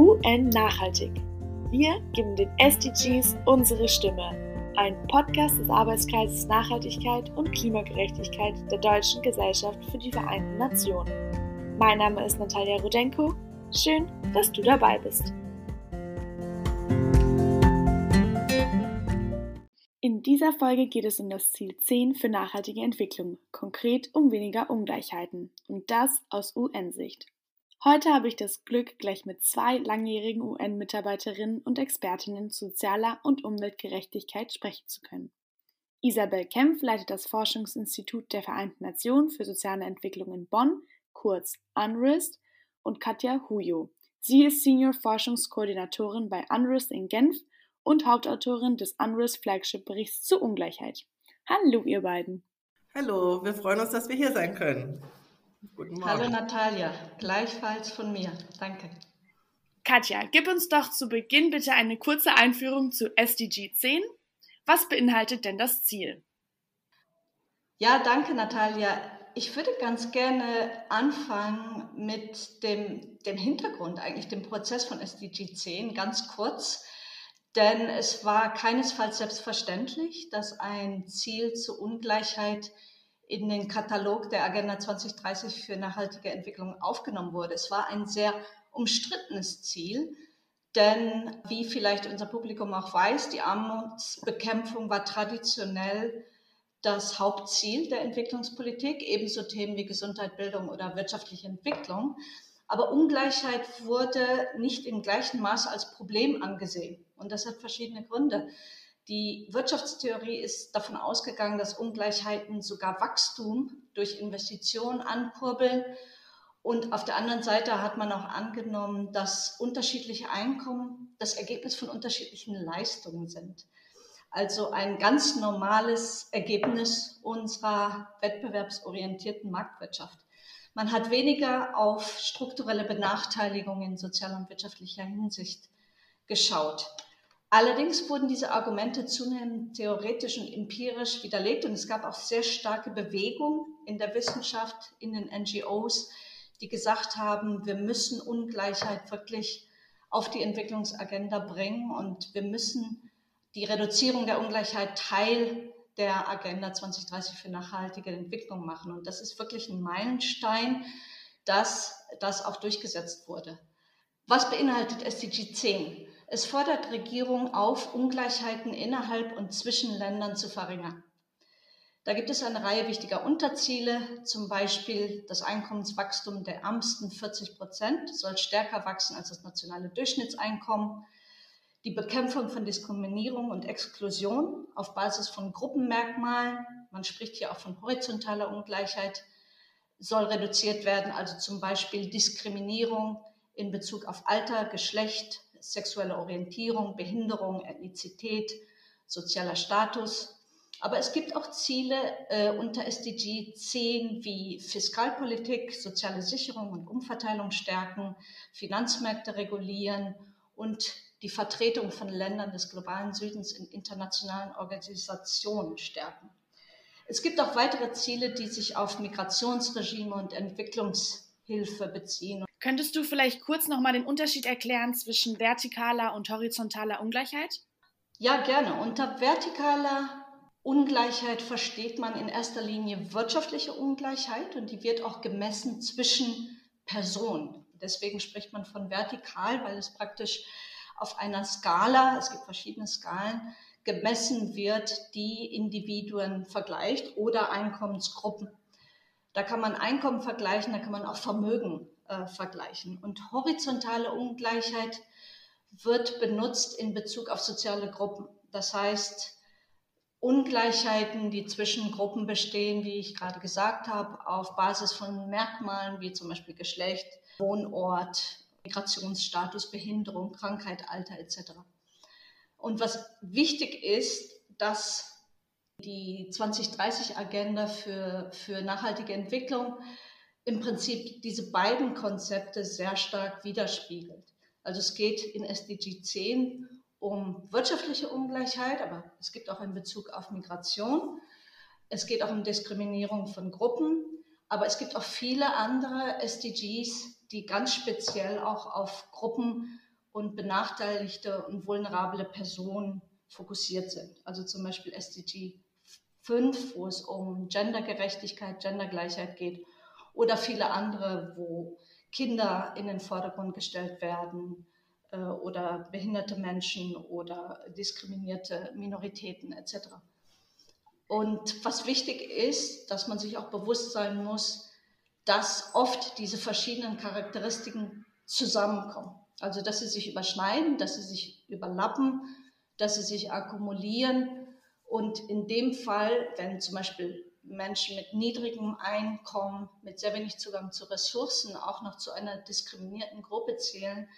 UN Nachhaltig. Wir geben den SDGs unsere Stimme. Ein Podcast des Arbeitskreises Nachhaltigkeit und Klimagerechtigkeit der Deutschen Gesellschaft für die Vereinten Nationen. Mein Name ist Natalia Rudenko. Schön, dass du dabei bist. In dieser Folge geht es um das Ziel 10 für nachhaltige Entwicklung, konkret um weniger Ungleichheiten, und das aus UN-Sicht. Heute habe ich das Glück, gleich mit zwei langjährigen UN-Mitarbeiterinnen und Expertinnen zu sozialer und Umweltgerechtigkeit sprechen zu können. Isabel Kempf leitet das Forschungsinstitut der Vereinten Nationen für soziale Entwicklung in Bonn, kurz UNRIST, und Katja Huyo. Sie ist Senior Forschungskoordinatorin bei UNRIST in Genf und Hauptautorin des UNRIST Flagship-Berichts zur Ungleichheit. Hallo, ihr beiden. Hallo, wir freuen uns, dass wir hier sein können. Guten Morgen. Hallo Natalia, gleichfalls von mir. Danke. Katja, gib uns doch zu Beginn bitte eine kurze Einführung zu SDG 10. Was beinhaltet denn das Ziel? Ja, danke Natalia. Ich würde ganz gerne anfangen mit dem, dem Hintergrund, eigentlich dem Prozess von SDG 10, ganz kurz. Denn es war keinesfalls selbstverständlich, dass ein Ziel zur Ungleichheit in den Katalog der Agenda 2030 für nachhaltige Entwicklung aufgenommen wurde. Es war ein sehr umstrittenes Ziel, denn wie vielleicht unser Publikum auch weiß, die Armutsbekämpfung war traditionell das Hauptziel der Entwicklungspolitik, ebenso Themen wie Gesundheit, Bildung oder wirtschaftliche Entwicklung. Aber Ungleichheit wurde nicht im gleichen Maß als Problem angesehen. Und das hat verschiedene Gründe. Die Wirtschaftstheorie ist davon ausgegangen, dass Ungleichheiten sogar Wachstum durch Investitionen ankurbeln. Und auf der anderen Seite hat man auch angenommen, dass unterschiedliche Einkommen das Ergebnis von unterschiedlichen Leistungen sind. Also ein ganz normales Ergebnis unserer wettbewerbsorientierten Marktwirtschaft. Man hat weniger auf strukturelle Benachteiligungen in sozialer und wirtschaftlicher Hinsicht geschaut. Allerdings wurden diese Argumente zunehmend theoretisch und empirisch widerlegt und es gab auch sehr starke Bewegung in der Wissenschaft, in den NGOs, die gesagt haben, wir müssen Ungleichheit wirklich auf die Entwicklungsagenda bringen und wir müssen die Reduzierung der Ungleichheit Teil der Agenda 2030 für nachhaltige Entwicklung machen. Und das ist wirklich ein Meilenstein, dass das auch durchgesetzt wurde. Was beinhaltet SDG 10? Es fordert Regierungen auf, Ungleichheiten innerhalb und zwischen Ländern zu verringern. Da gibt es eine Reihe wichtiger Unterziele, zum Beispiel das Einkommenswachstum der Ärmsten 40 Prozent soll stärker wachsen als das nationale Durchschnittseinkommen. Die Bekämpfung von Diskriminierung und Exklusion auf Basis von Gruppenmerkmalen, man spricht hier auch von horizontaler Ungleichheit, soll reduziert werden, also zum Beispiel Diskriminierung in Bezug auf Alter, Geschlecht, sexuelle Orientierung, Behinderung, Ethnizität, sozialer Status. Aber es gibt auch Ziele äh, unter SDG 10 wie Fiskalpolitik, soziale Sicherung und Umverteilung stärken, Finanzmärkte regulieren und die Vertretung von Ländern des globalen Südens in internationalen Organisationen stärken. Es gibt auch weitere Ziele, die sich auf Migrationsregime und Entwicklungshilfe beziehen. Könntest du vielleicht kurz nochmal den Unterschied erklären zwischen vertikaler und horizontaler Ungleichheit? Ja, gerne. Unter vertikaler Ungleichheit versteht man in erster Linie wirtschaftliche Ungleichheit und die wird auch gemessen zwischen Personen. Deswegen spricht man von vertikal, weil es praktisch auf einer Skala, es gibt verschiedene Skalen, gemessen wird, die Individuen vergleicht oder Einkommensgruppen. Da kann man Einkommen vergleichen, da kann man auch Vermögen äh, vergleichen. Und horizontale Ungleichheit wird benutzt in Bezug auf soziale Gruppen. Das heißt, Ungleichheiten, die zwischen Gruppen bestehen, wie ich gerade gesagt habe, auf Basis von Merkmalen wie zum Beispiel Geschlecht, Wohnort, Migrationsstatus, Behinderung, Krankheit, Alter etc. Und was wichtig ist, dass die 2030-Agenda für, für nachhaltige Entwicklung im Prinzip diese beiden Konzepte sehr stark widerspiegelt. Also es geht in SDG 10 um wirtschaftliche Ungleichheit, aber es gibt auch einen Bezug auf Migration. Es geht auch um Diskriminierung von Gruppen, aber es gibt auch viele andere SDGs, die ganz speziell auch auf Gruppen und benachteiligte und vulnerable Personen fokussiert sind. Also zum Beispiel SDG 5, wo es um Gendergerechtigkeit, Gendergleichheit geht oder viele andere, wo Kinder in den Vordergrund gestellt werden äh, oder behinderte Menschen oder diskriminierte Minoritäten etc. Und was wichtig ist, dass man sich auch bewusst sein muss, dass oft diese verschiedenen Charakteristiken zusammenkommen. Also dass sie sich überschneiden, dass sie sich überlappen, dass sie sich akkumulieren. Und in dem Fall, wenn zum Beispiel Menschen mit niedrigem Einkommen, mit sehr wenig Zugang zu Ressourcen auch noch zu einer diskriminierten Gruppe zählen,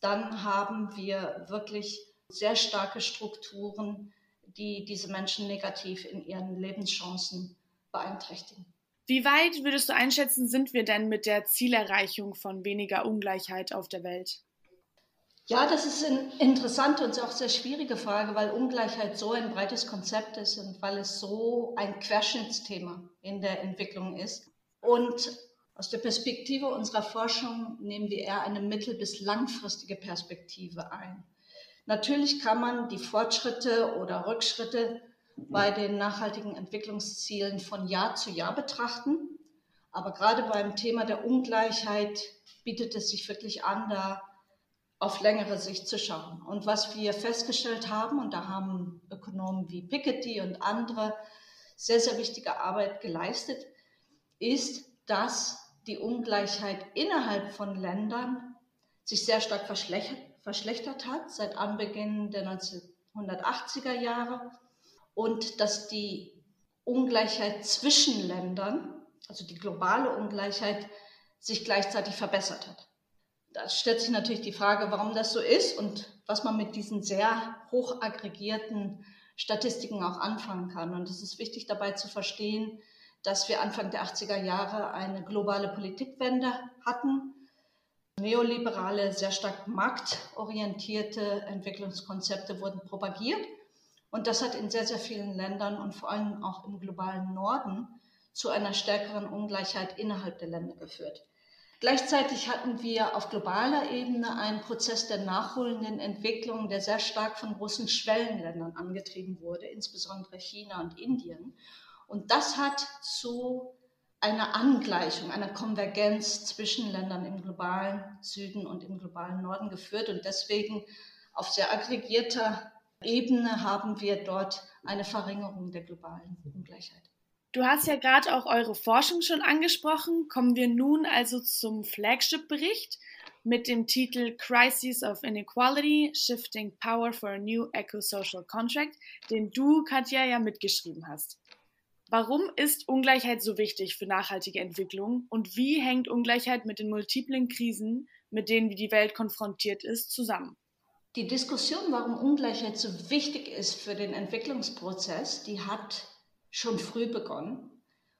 dann haben wir wirklich sehr starke Strukturen, die diese Menschen negativ in ihren Lebenschancen beeinträchtigen. Wie weit würdest du einschätzen, sind wir denn mit der Zielerreichung von weniger Ungleichheit auf der Welt? Ja, das ist eine interessante und auch sehr schwierige Frage, weil Ungleichheit so ein breites Konzept ist und weil es so ein Querschnittsthema in der Entwicklung ist. Und aus der Perspektive unserer Forschung nehmen wir eher eine mittel- bis langfristige Perspektive ein. Natürlich kann man die Fortschritte oder Rückschritte bei den nachhaltigen Entwicklungszielen von Jahr zu Jahr betrachten. Aber gerade beim Thema der Ungleichheit bietet es sich wirklich an, da auf längere Sicht zu schauen. Und was wir festgestellt haben, und da haben Ökonomen wie Piketty und andere sehr, sehr wichtige Arbeit geleistet, ist, dass die Ungleichheit innerhalb von Ländern sich sehr stark verschlechtert, verschlechtert hat seit Anbeginn der 1980er Jahre und dass die Ungleichheit zwischen Ländern, also die globale Ungleichheit, sich gleichzeitig verbessert hat da stellt sich natürlich die Frage, warum das so ist und was man mit diesen sehr hoch aggregierten Statistiken auch anfangen kann. Und es ist wichtig dabei zu verstehen, dass wir Anfang der 80er Jahre eine globale Politikwende hatten. Neoliberale, sehr stark marktorientierte Entwicklungskonzepte wurden propagiert. Und das hat in sehr, sehr vielen Ländern und vor allem auch im globalen Norden zu einer stärkeren Ungleichheit innerhalb der Länder geführt. Gleichzeitig hatten wir auf globaler Ebene einen Prozess der nachholenden Entwicklung, der sehr stark von großen Schwellenländern angetrieben wurde, insbesondere China und Indien. Und das hat zu einer Angleichung, einer Konvergenz zwischen Ländern im globalen Süden und im globalen Norden geführt. Und deswegen auf sehr aggregierter Ebene haben wir dort eine Verringerung der globalen Ungleichheit. Du hast ja gerade auch eure Forschung schon angesprochen. Kommen wir nun also zum Flagship-Bericht mit dem Titel Crises of Inequality, Shifting Power for a New Eco-Social Contract, den du, Katja, ja mitgeschrieben hast. Warum ist Ungleichheit so wichtig für nachhaltige Entwicklung und wie hängt Ungleichheit mit den multiplen Krisen, mit denen die Welt konfrontiert ist, zusammen? Die Diskussion, warum Ungleichheit so wichtig ist für den Entwicklungsprozess, die hat schon früh begonnen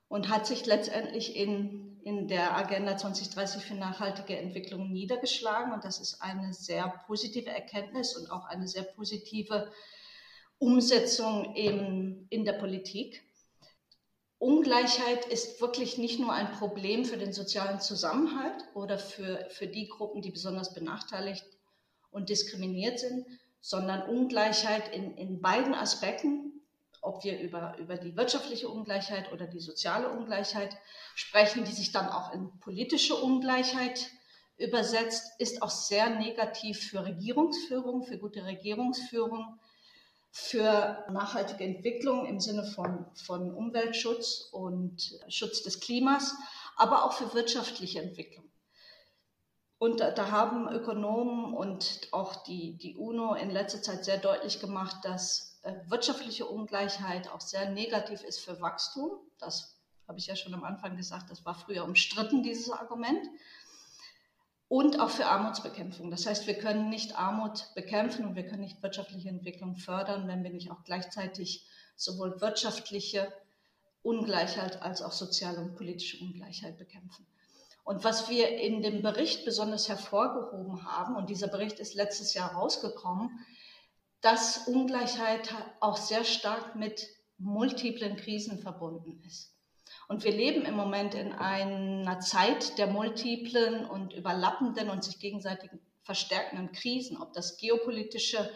und hat sich letztendlich in, in der Agenda 2030 für nachhaltige Entwicklung niedergeschlagen. Und das ist eine sehr positive Erkenntnis und auch eine sehr positive Umsetzung in, in der Politik. Ungleichheit ist wirklich nicht nur ein Problem für den sozialen Zusammenhalt oder für, für die Gruppen, die besonders benachteiligt und diskriminiert sind, sondern Ungleichheit in, in beiden Aspekten, ob wir über, über die wirtschaftliche Ungleichheit oder die soziale Ungleichheit sprechen, die sich dann auch in politische Ungleichheit übersetzt, ist auch sehr negativ für Regierungsführung, für gute Regierungsführung, für nachhaltige Entwicklung im Sinne von, von Umweltschutz und Schutz des Klimas, aber auch für wirtschaftliche Entwicklung. Und da, haben Ökonomen und auch die, die UNO in letzter Zeit sehr deutlich gemacht, dass wirtschaftliche Ungleichheit auch sehr negativ ist für Wachstum. Das habe ich ja schon am Anfang gesagt, das war früher umstritten, dieses Argument. Und auch für Armutsbekämpfung. Das heißt, wir können nicht Armut bekämpfen und wir können nicht wirtschaftliche Entwicklung fördern, wenn wir nicht auch gleichzeitig sowohl wirtschaftliche Ungleichheit als auch soziale und politische Ungleichheit bekämpfen. Und was wir in dem Bericht besonders hervorgehoben haben, und dieser Bericht ist letztes Jahr rausgekommen, dass Ungleichheit auch sehr stark mit multiplen Krisen verbunden ist. Und wir leben im Moment in einer Zeit der multiplen und überlappenden und sich gegenseitig verstärkenden Krisen, ob das geopolitische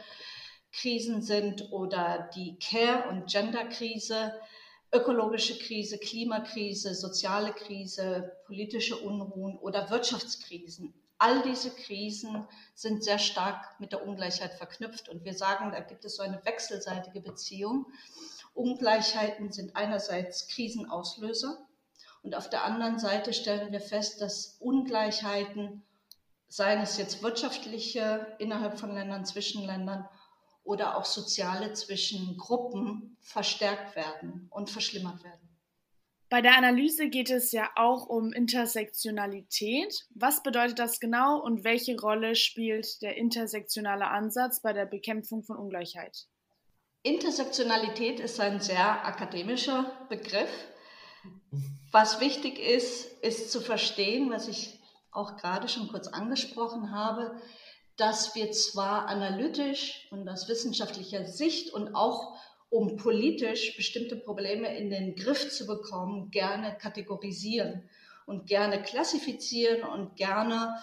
Krisen sind oder die Care- und Genderkrise, ökologische Krise, Klimakrise, soziale Krise, politische Unruhen oder Wirtschaftskrisen. All diese Krisen sind sehr stark mit der Ungleichheit verknüpft und wir sagen, da gibt es so eine wechselseitige Beziehung. Ungleichheiten sind einerseits Krisenauslöser und auf der anderen Seite stellen wir fest, dass Ungleichheiten, seien es jetzt wirtschaftliche innerhalb von Ländern, zwischen Ländern oder auch soziale zwischen Gruppen, verstärkt werden und verschlimmert werden. Bei der Analyse geht es ja auch um Intersektionalität. Was bedeutet das genau und welche Rolle spielt der intersektionale Ansatz bei der Bekämpfung von Ungleichheit? Intersektionalität ist ein sehr akademischer Begriff. Was wichtig ist, ist zu verstehen, was ich auch gerade schon kurz angesprochen habe, dass wir zwar analytisch und aus wissenschaftlicher Sicht und auch um politisch bestimmte Probleme in den Griff zu bekommen, gerne kategorisieren und gerne klassifizieren und gerne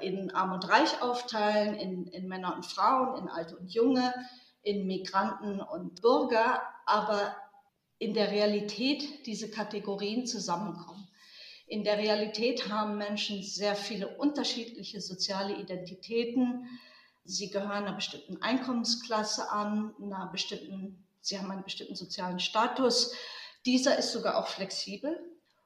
in Arm und Reich aufteilen, in, in Männer und Frauen, in Alte und Junge, in Migranten und Bürger, aber in der Realität diese Kategorien zusammenkommen. In der Realität haben Menschen sehr viele unterschiedliche soziale Identitäten. Sie gehören einer bestimmten Einkommensklasse an, einer bestimmten, sie haben einen bestimmten sozialen Status. Dieser ist sogar auch flexibel.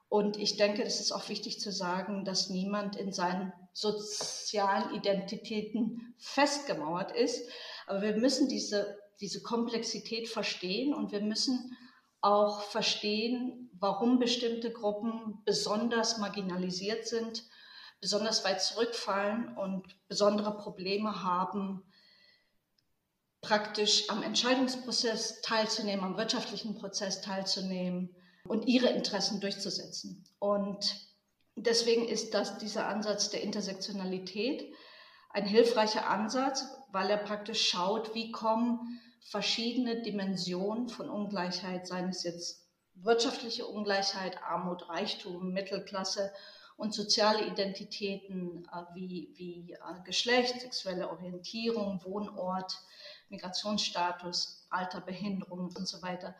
Und ich denke, es ist auch wichtig zu sagen, dass niemand in seinen sozialen Identitäten festgemauert ist, aber wir müssen diese, diese Komplexität verstehen und wir müssen auch verstehen, warum bestimmte Gruppen besonders marginalisiert sind, besonders weit zurückfallen und besondere Probleme haben, praktisch am Entscheidungsprozess teilzunehmen, am wirtschaftlichen Prozess teilzunehmen und ihre Interessen durchzusetzen. Und deswegen ist das dieser Ansatz der Intersektionalität ein hilfreicher Ansatz, weil er praktisch schaut, wie kommen verschiedene Dimensionen von Ungleichheit, seien es jetzt wirtschaftliche Ungleichheit, Armut, Reichtum, Mittelklasse und soziale Identitäten äh, wie, wie äh, Geschlecht, sexuelle Orientierung, Wohnort, Migrationsstatus, Alter, Behinderung und so weiter.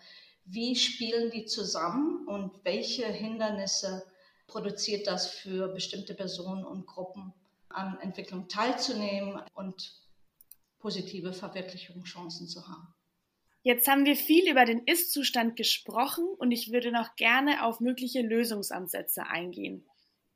Wie spielen die zusammen und welche Hindernisse produziert das für bestimmte Personen und Gruppen an Entwicklung teilzunehmen und positive Verwirklichungschancen zu haben. Jetzt haben wir viel über den Ist-Zustand gesprochen und ich würde noch gerne auf mögliche Lösungsansätze eingehen.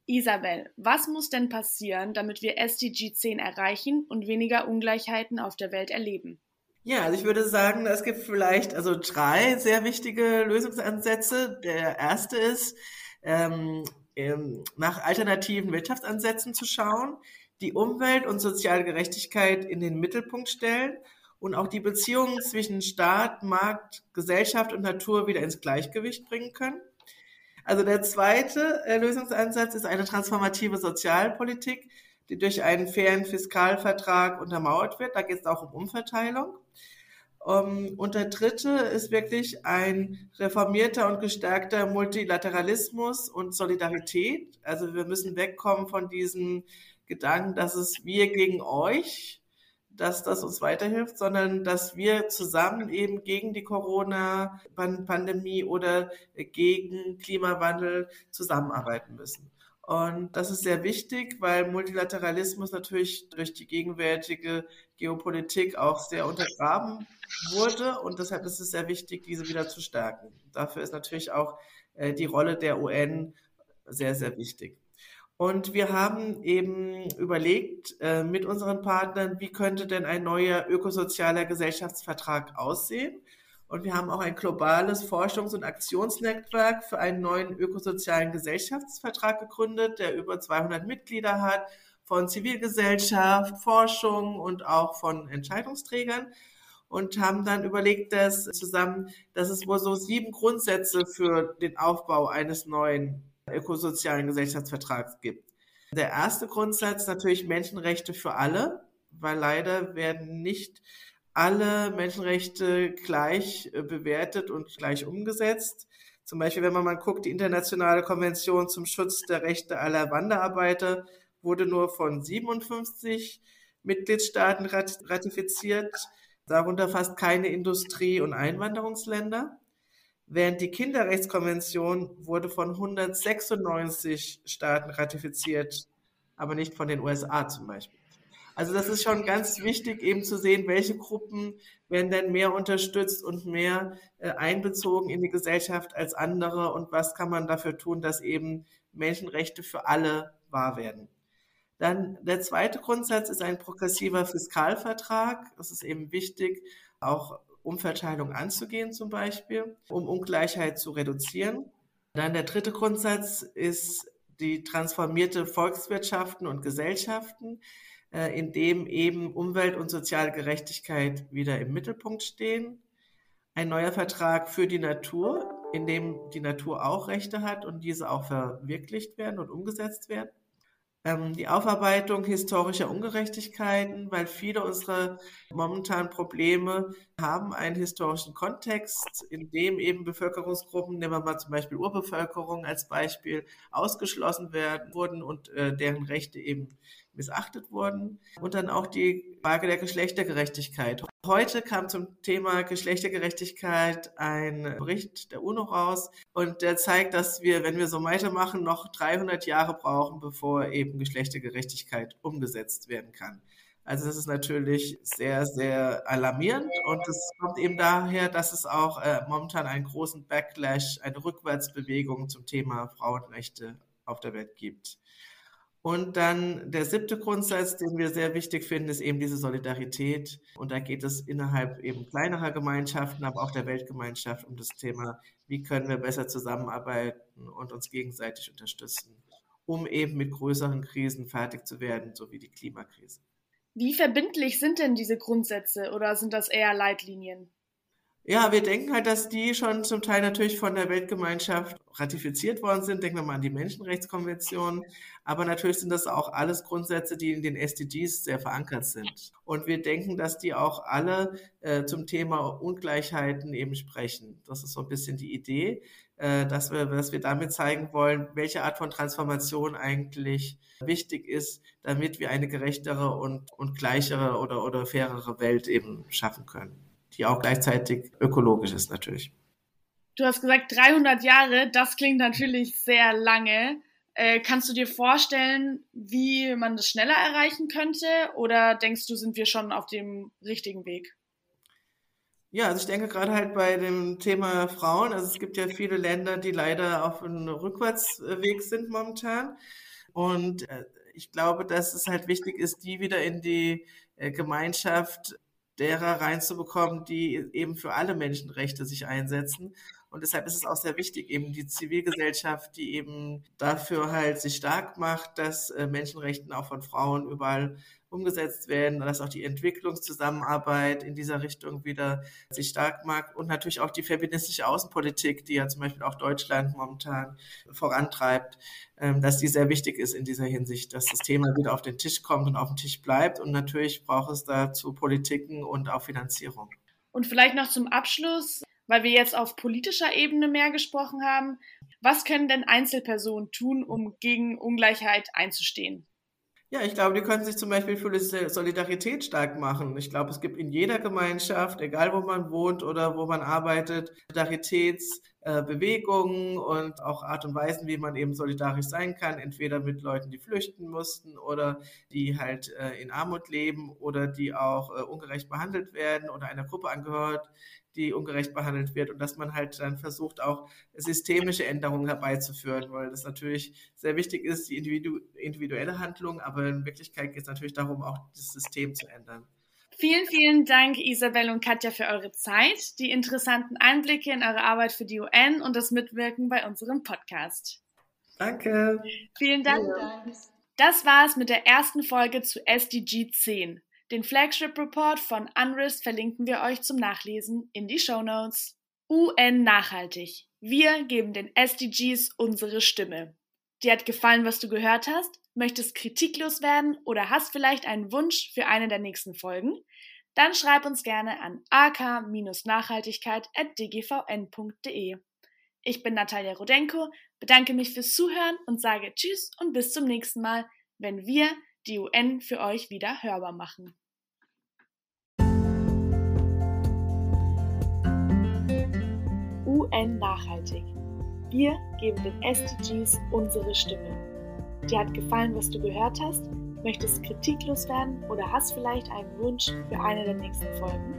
Isabel, was muss denn passieren, damit wir SDG 10 erreichen und weniger Ungleichheiten auf der Welt erleben? Ja, also ich würde sagen, es gibt vielleicht also drei sehr wichtige Lösungsansätze. Der erste ist, ähm, ähm, nach alternativen Wirtschaftsansätzen zu schauen, die Umwelt und soziale Gerechtigkeit in den Mittelpunkt stellen und auch die Beziehungen zwischen Staat, Markt, Gesellschaft und Natur wieder ins Gleichgewicht bringen können. Also der zweite äh, Lösungsansatz ist eine transformative Sozialpolitik, die durch einen fairen Fiskalvertrag untermauert wird. Da geht es auch um Umverteilung. Um, ähm, und der dritte ist wirklich ein reformierter und gestärkter Multilateralismus und Solidarität. Also wir müssen wegkommen von diesem Gedanken, dass es wir gegen euch, dass das uns weiterhilft, sondern dass wir zusammen eben gegen die Corona-Pandemie oder gegen Klimawandel zusammenarbeiten müssen. Und das ist sehr wichtig, weil Multilateralismus natürlich durch die gegenwärtige Geopolitik auch sehr untergraben wurde. Und deshalb ist es sehr wichtig, diese wieder zu stärken. Dafür ist natürlich auch äh, die Rolle der UN sehr, sehr wichtig. Und wir haben eben überlegt äh, mit unseren Partnern, wie könnte denn ein neuer ökosozialer Gesellschaftsvertrag aussehen? Und wir haben auch ein globales Forschungs- und Aktionsnetzwerk für einen neuen ökosozialen Gesellschaftsvertrag gegründet, der über 200 Mitglieder hat, von Zivilgesellschaft, Forschung und auch von Entscheidungsträgern. Und haben dann überlegt, dass zusammen, dass es wohl so sieben Grundsätze für den Aufbau eines neuen ökosozialen Gesellschaftsvertrags gibt. Der erste Grundsatz natürlich Menschenrechte für alle, weil leider werden nicht alle Menschenrechte gleich äh, bewertet und gleich umgesetzt. Zum Beispiel, wenn man mal guckt, die internationale Konvention zum Schutz der Rechte aller Wanderarbeiter wurde nur von 57 Mitgliedstaaten ratifiziert, darunter fast keine Industrie- und Einwanderungsländer. Während die Kinderrechtskonvention wurde von 196 Staaten ratifiziert, aber nicht von den USA zum Beispiel. Also das ist schon ganz wichtig, eben zu sehen, welche Gruppen werden denn mehr unterstützt und mehr äh, einbezogen in die Gesellschaft als andere und was kann man dafür tun, dass eben Menschenrechte für alle wahr werden. Dann der zweite Grundsatz ist ein progressiver Fiskalvertrag. Es ist eben wichtig, auch Umverteilung anzugehen zum Beispiel, um Ungleichheit zu reduzieren. Dann der dritte Grundsatz ist die transformierte Volkswirtschaften und Gesellschaften, äh, in dem eben Umwelt- und soziale Gerechtigkeit wieder im Mittelpunkt stehen. Ein neuer Vertrag für die Natur, in dem die Natur auch Rechte hat und diese auch verwirklicht werden und umgesetzt werden ähm, die Aufarbeitung historischer Ungerechtigkeiten, weil viele unserer momentanen Probleme haben einen historischen Kontext, in dem eben Bevölkerungsgruppen, nehmen wir mal zum Beispiel Urbevölkerung als Beispiel, ausgeschlossen werden wurden und äh, deren Rechte eben missachtet wurden. Und dann auch die Frage der Geschlechtergerechtigkeit. Heute kam zum Thema Geschlechtergerechtigkeit ein Bericht der UNO raus und der zeigt, dass wir, wenn wir so weitermachen, noch 300 Jahre brauchen, bevor eben Geschlechtergerechtigkeit umgesetzt werden kann. Also das ist natürlich sehr, sehr alarmierend und es kommt eben daher, dass es auch äh, momentan einen großen Backlash, eine Rückwärtsbewegung zum Thema Frauenrechte auf der Welt gibt. Und dann der siebte Grundsatz, den wir sehr wichtig finden, ist eben diese Solidarität. Und da geht es innerhalb eben kleinerer Gemeinschaften, aber auch der Weltgemeinschaft um das Thema, wie können wir besser zusammenarbeiten und uns gegenseitig unterstützen, um eben mit größeren Krisen fertig zu werden, so wie die Klimakrise. Wie verbindlich sind denn diese Grundsätze oder sind das eher Leitlinien? Ja, wir denken halt, dass die schon zum Teil natürlich von der Weltgemeinschaft ratifiziert worden sind. Denken wir mal an die Menschenrechtskonvention. Aber natürlich sind das auch alles Grundsätze, die in den SDGs sehr verankert sind. Und wir denken, dass die auch alle äh, zum Thema Ungleichheiten eben sprechen. Das ist so ein bisschen die Idee, äh, dass, wir, dass wir damit zeigen wollen, welche Art von Transformation eigentlich wichtig ist, damit wir eine gerechtere und, und gleichere oder, oder fairere Welt eben schaffen können die auch gleichzeitig ökologisch ist natürlich. Du hast gesagt 300 Jahre, das klingt natürlich sehr lange. Äh, kannst du dir vorstellen, wie man das schneller erreichen könnte oder denkst du, sind wir schon auf dem richtigen Weg? Ja, also ich denke gerade halt bei dem Thema Frauen, also es gibt ja viele Länder, die leider auf einem Rückwärtsweg sind momentan. Und äh, ich glaube, dass es halt wichtig ist, die wieder in die äh, Gemeinschaft derer reinzubekommen, die eben für alle Menschenrechte sich einsetzen. Und deshalb ist es auch sehr wichtig, eben die Zivilgesellschaft, die eben dafür halt sich stark macht, dass äh, Menschenrechten auch von Frauen überall umgesetzt werden, dass auch die Entwicklungszusammenarbeit in dieser Richtung wieder sich stark macht und natürlich auch die feministische Außenpolitik, die ja zum Beispiel auch Deutschland momentan vorantreibt, ähm, dass die sehr wichtig ist in dieser Hinsicht, dass das Thema wieder auf den Tisch kommt und auf dem Tisch bleibt. Und natürlich braucht es dazu Politiken und auch Finanzierung. Und vielleicht noch zum Abschluss, weil wir jetzt auf politischer Ebene mehr gesprochen haben. Was können denn Einzelpersonen tun, um gegen Ungleichheit einzustehen? Ja, ich glaube, die können sich zum Beispiel für Solidarität stark machen. Ich glaube, es gibt in jeder Gemeinschaft, egal wo man wohnt oder wo man arbeitet, Solidaritätsbewegungen und auch Art und Weisen, wie man eben solidarisch sein kann, entweder mit Leuten, die flüchten mussten oder die halt äh, in Armut leben oder die auch äh, ungerecht behandelt werden oder einer Gruppe angehört, die ungerecht behandelt wird und dass man halt dann versucht, auch systemische Änderungen herbeizuführen, weil das natürlich sehr wichtig ist, die individu individuelle Handlung, aber in Wirklichkeit geht es natürlich darum, auch das System zu ändern. Vielen, vielen Dank, Isabel und Katja, für eure Zeit, die interessanten Einblicke in eure Arbeit für die UN und das Mitwirken bei unserem Podcast. Danke. Vielen Dank. Das war es mit der ersten Folge zu SDG 10. Den Flagship Report von UNRIS verlinken wir euch zum Nachlesen in die Show Notes. UN Nachhaltig. Wir geben den SDGs unsere Stimme. Dir hat gefallen, was du gehört hast? Möchtest kritiklos werden oder hast vielleicht einen Wunsch für eine der nächsten Folgen? Dann schreib uns gerne an ak-nachhaltigkeit.dgvn.de. Ich bin Natalia Rodenko, bedanke mich fürs Zuhören und sage Tschüss und bis zum nächsten Mal, wenn wir die UN für euch wieder hörbar machen. UN Nachhaltig. Wir geben den SDGs unsere Stimme. Dir hat gefallen, was du gehört hast? Möchtest kritiklos werden oder hast vielleicht einen Wunsch für eine der nächsten Folgen?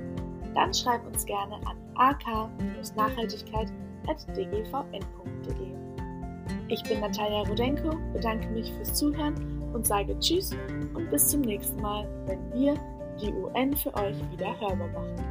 Dann schreib uns gerne an ak-nachhaltigkeit.dgvn.de. Ich bin Natalia Rudenko, bedanke mich fürs Zuhören und sage Tschüss und bis zum nächsten Mal, wenn wir die UN für euch wieder hörbar machen.